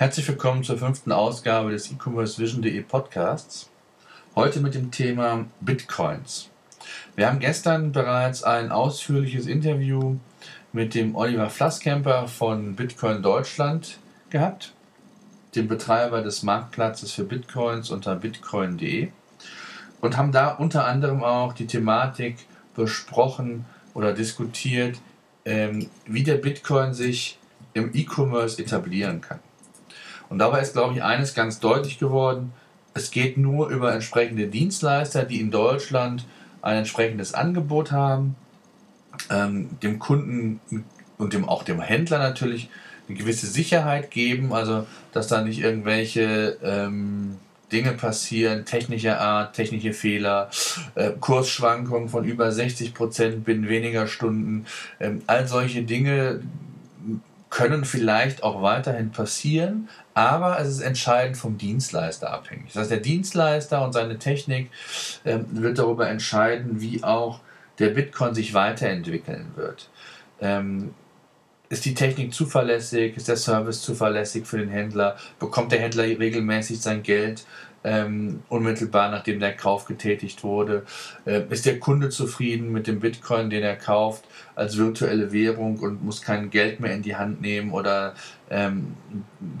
Herzlich willkommen zur fünften Ausgabe des E-Commerce Vision.de Podcasts. Heute mit dem Thema Bitcoins. Wir haben gestern bereits ein ausführliches Interview mit dem Oliver Flasskämper von Bitcoin Deutschland gehabt, dem Betreiber des Marktplatzes für Bitcoins unter bitcoin.de und haben da unter anderem auch die Thematik besprochen oder diskutiert, ähm, wie der Bitcoin sich im E-Commerce etablieren kann. Und dabei ist, glaube ich, eines ganz deutlich geworden. Es geht nur über entsprechende Dienstleister, die in Deutschland ein entsprechendes Angebot haben, ähm, dem Kunden und dem, auch dem Händler natürlich eine gewisse Sicherheit geben, also dass da nicht irgendwelche ähm, Dinge passieren, technischer Art, technische Fehler, äh, Kursschwankungen von über 60 Prozent binnen weniger Stunden, ähm, all solche Dinge können vielleicht auch weiterhin passieren, aber es ist entscheidend vom Dienstleister abhängig. Das heißt, der Dienstleister und seine Technik ähm, wird darüber entscheiden, wie auch der Bitcoin sich weiterentwickeln wird. Ähm, ist die Technik zuverlässig? Ist der Service zuverlässig für den Händler? Bekommt der Händler regelmäßig sein Geld ähm, unmittelbar nachdem der Kauf getätigt wurde? Äh, ist der Kunde zufrieden mit dem Bitcoin, den er kauft, als virtuelle Währung und muss kein Geld mehr in die Hand nehmen oder ähm,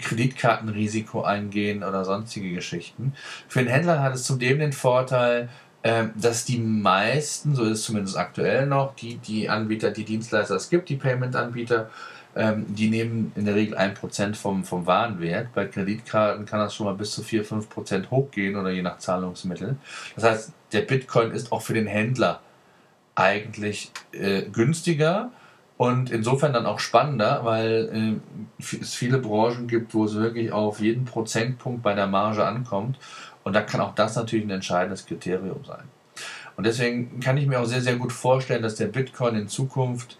Kreditkartenrisiko eingehen oder sonstige Geschichten? Für den Händler hat es zudem den Vorteil, ähm, dass die meisten, so ist es zumindest aktuell noch, die, die Anbieter, die Dienstleister es gibt, die Payment-Anbieter, ähm, die nehmen in der Regel 1% vom, vom Warenwert. Bei Kreditkarten kann das schon mal bis zu 4, 5% hochgehen oder je nach Zahlungsmittel. Das heißt, der Bitcoin ist auch für den Händler eigentlich äh, günstiger und insofern dann auch spannender, weil äh, es viele Branchen gibt, wo es wirklich auf jeden Prozentpunkt bei der Marge ankommt. Und da kann auch das natürlich ein entscheidendes Kriterium sein. Und deswegen kann ich mir auch sehr, sehr gut vorstellen, dass der Bitcoin in Zukunft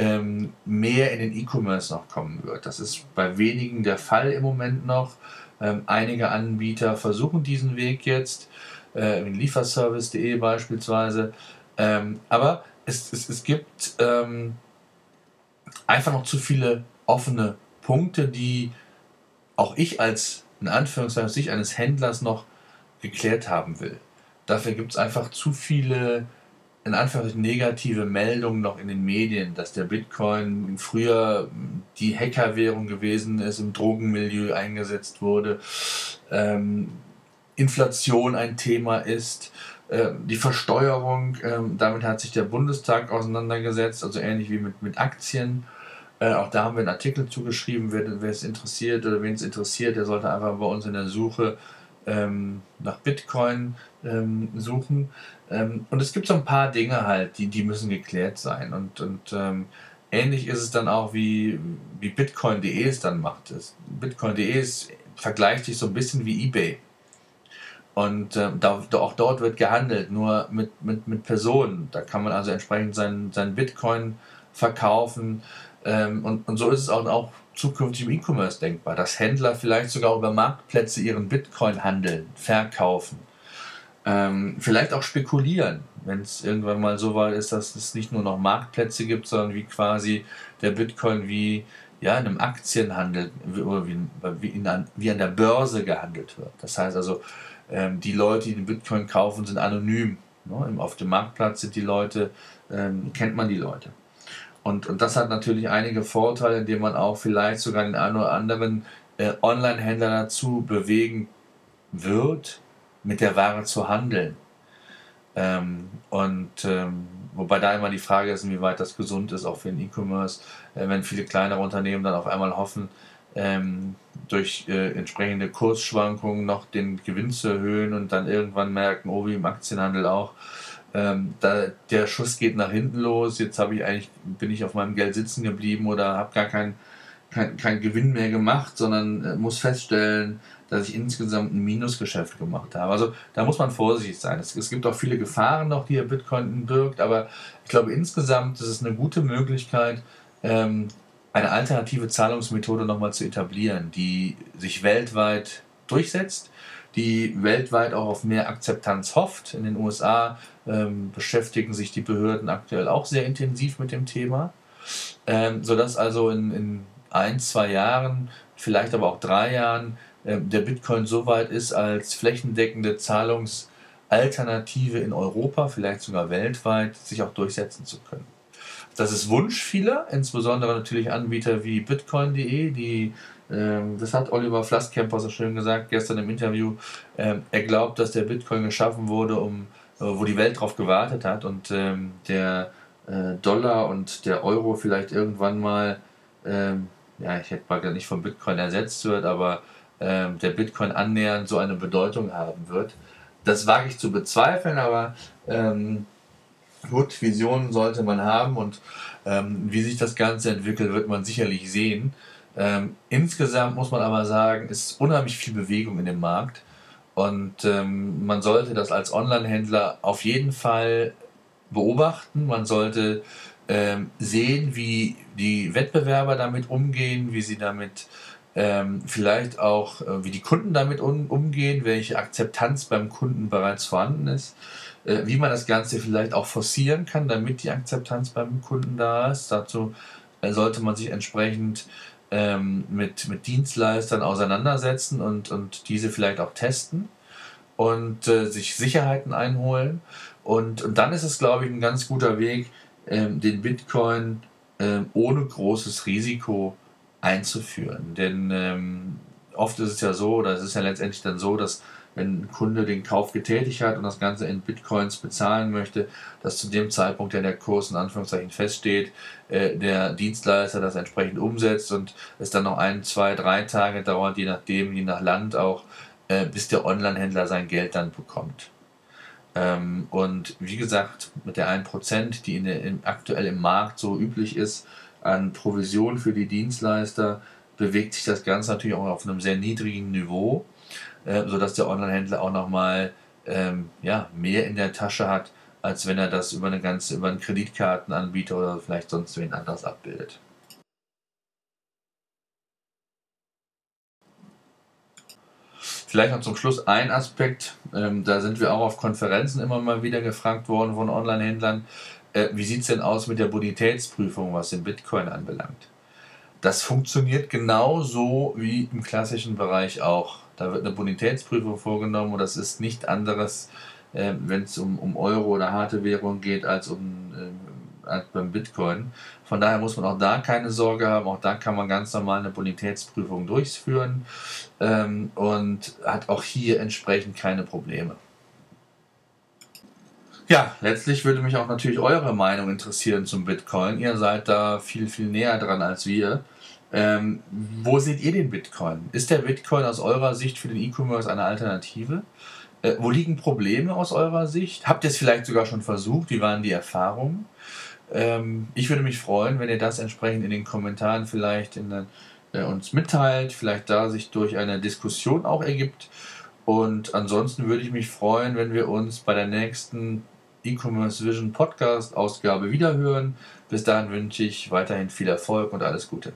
ähm, mehr in den E-Commerce noch kommen wird. Das ist bei wenigen der Fall im Moment noch. Ähm, einige Anbieter versuchen diesen Weg jetzt, äh, in Lieferservice.de beispielsweise. Ähm, aber es, es, es gibt ähm, einfach noch zu viele offene Punkte, die auch ich als, in Anführungszeichen, Sicht eines Händlers noch geklärt haben will. Dafür gibt es einfach zu viele in Anführungszeichen negative Meldungen noch in den Medien, dass der Bitcoin früher die Hackerwährung gewesen ist, im Drogenmilieu eingesetzt wurde, ähm, Inflation ein Thema ist, äh, die Versteuerung, äh, damit hat sich der Bundestag auseinandergesetzt, also ähnlich wie mit, mit Aktien. Äh, auch da haben wir einen Artikel zugeschrieben, wer, wer es interessiert oder wen es interessiert, der sollte einfach bei uns in der Suche ähm, nach Bitcoin ähm, suchen. Ähm, und es gibt so ein paar Dinge halt, die, die müssen geklärt sein. Und, und ähm, ähnlich ist es dann auch, wie, wie Bitcoin.de es dann macht. Bitcoin.de vergleicht sich so ein bisschen wie eBay. Und äh, da, auch dort wird gehandelt, nur mit, mit, mit Personen. Da kann man also entsprechend seinen sein Bitcoin verkaufen. Ähm, und, und so ist es auch, auch zukünftig im E-Commerce denkbar, dass Händler vielleicht sogar über Marktplätze ihren Bitcoin handeln, verkaufen. Ähm, vielleicht auch spekulieren, wenn es irgendwann mal so weit ist, dass es nicht nur noch Marktplätze gibt, sondern wie quasi der Bitcoin wie ja, in einem Aktienhandel wie, wie, in, wie an der Börse gehandelt wird. Das heißt also, ähm, die Leute, die den Bitcoin kaufen, sind anonym. Ne? Auf dem Marktplatz sind die Leute, ähm, kennt man die Leute. Und, und das hat natürlich einige Vorteile, indem man auch vielleicht sogar den einen oder anderen äh, Online-Händler dazu bewegen wird, mit der Ware zu handeln. Ähm, und ähm, wobei da immer die Frage ist, inwieweit das gesund ist, auch für den E-Commerce, äh, wenn viele kleinere Unternehmen dann auf einmal hoffen, ähm, durch äh, entsprechende Kursschwankungen noch den Gewinn zu erhöhen und dann irgendwann merken, oh, wie im Aktienhandel auch, ähm, da, der Schuss geht nach hinten los, jetzt habe ich eigentlich, bin ich auf meinem Geld sitzen geblieben oder habe gar keinen kein, kein Gewinn mehr gemacht, sondern äh, muss feststellen, dass ich insgesamt ein Minusgeschäft gemacht habe. Also da muss man vorsichtig sein. Es, es gibt auch viele Gefahren noch, die Bitcoin birgt, aber ich glaube insgesamt ist es eine gute Möglichkeit, ähm, eine alternative Zahlungsmethode nochmal zu etablieren, die sich weltweit durchsetzt, die weltweit auch auf mehr Akzeptanz hofft. In den USA ähm, beschäftigen sich die Behörden aktuell auch sehr intensiv mit dem Thema, ähm, sodass also in, in ein, zwei Jahren vielleicht aber auch drei Jahren äh, der Bitcoin so weit ist als flächendeckende Zahlungsalternative in Europa, vielleicht sogar weltweit, sich auch durchsetzen zu können. Das ist Wunsch vieler, insbesondere natürlich Anbieter wie bitcoin.de, die ähm, das hat Oliver Flasskemper so schön gesagt gestern im Interview. Ähm, er glaubt, dass der Bitcoin geschaffen wurde, um, äh, wo die Welt drauf gewartet hat und ähm, der äh, Dollar und der Euro vielleicht irgendwann mal, ja, ich hätte mal nicht vom Bitcoin ersetzt wird, aber der Bitcoin annähernd so eine Bedeutung haben wird. Das wage ich zu bezweifeln, aber ähm, gut, Visionen sollte man haben und ähm, wie sich das Ganze entwickelt, wird man sicherlich sehen. Ähm, insgesamt muss man aber sagen, es ist unheimlich viel Bewegung in dem Markt und ähm, man sollte das als Online-Händler auf jeden Fall beobachten. Man sollte ähm, sehen, wie die Wettbewerber damit umgehen, wie sie damit ähm, vielleicht auch, äh, wie die Kunden damit um, umgehen, welche Akzeptanz beim Kunden bereits vorhanden ist, äh, wie man das Ganze vielleicht auch forcieren kann, damit die Akzeptanz beim Kunden da ist. Dazu äh, sollte man sich entsprechend ähm, mit, mit Dienstleistern auseinandersetzen und, und diese vielleicht auch testen und äh, sich Sicherheiten einholen. Und, und dann ist es, glaube ich, ein ganz guter Weg, ähm, den Bitcoin ähm, ohne großes Risiko einzuführen. Denn ähm, oft ist es ja so, oder es ist ja letztendlich dann so, dass wenn ein Kunde den Kauf getätigt hat und das Ganze in Bitcoins bezahlen möchte, dass zu dem Zeitpunkt, der der Kurs in Anführungszeichen feststeht, äh, der Dienstleister das entsprechend umsetzt und es dann noch ein, zwei, drei Tage dauert, je nachdem, je nach Land auch, äh, bis der Online-Händler sein Geld dann bekommt. Ähm, und wie gesagt, mit der 1%, die in der, in, aktuell im Markt so üblich ist, an Provision für die Dienstleister, bewegt sich das Ganze natürlich auch auf einem sehr niedrigen Niveau äh, sodass der Online-Händler auch nochmal ähm, ja, mehr in der Tasche hat, als wenn er das über eine ganze, über einen Kreditkartenanbieter oder vielleicht sonst wen anders abbildet. Vielleicht noch zum Schluss ein Aspekt, ähm, da sind wir auch auf Konferenzen immer mal wieder gefragt worden von Online-Händlern, äh, wie sieht es denn aus mit der Bonitätsprüfung, was den Bitcoin anbelangt? Das funktioniert genauso wie im klassischen Bereich auch. Da wird eine Bonitätsprüfung vorgenommen und das ist nicht anderes, äh, wenn es um, um Euro oder harte Währung geht, als, um, äh, als beim Bitcoin. Von daher muss man auch da keine Sorge haben. Auch da kann man ganz normal eine Bonitätsprüfung durchführen ähm, und hat auch hier entsprechend keine Probleme. Ja, letztlich würde mich auch natürlich eure Meinung interessieren zum Bitcoin. Ihr seid da viel, viel näher dran als wir. Ähm, wo seht ihr den Bitcoin? Ist der Bitcoin aus eurer Sicht für den E-Commerce eine Alternative? Äh, wo liegen Probleme aus eurer Sicht? Habt ihr es vielleicht sogar schon versucht? Wie waren die Erfahrungen? Ähm, ich würde mich freuen, wenn ihr das entsprechend in den Kommentaren vielleicht in, äh, uns mitteilt, vielleicht da sich durch eine Diskussion auch ergibt. Und ansonsten würde ich mich freuen, wenn wir uns bei der nächsten E-Commerce Vision Podcast Ausgabe wiederhören. Bis dahin wünsche ich weiterhin viel Erfolg und alles Gute.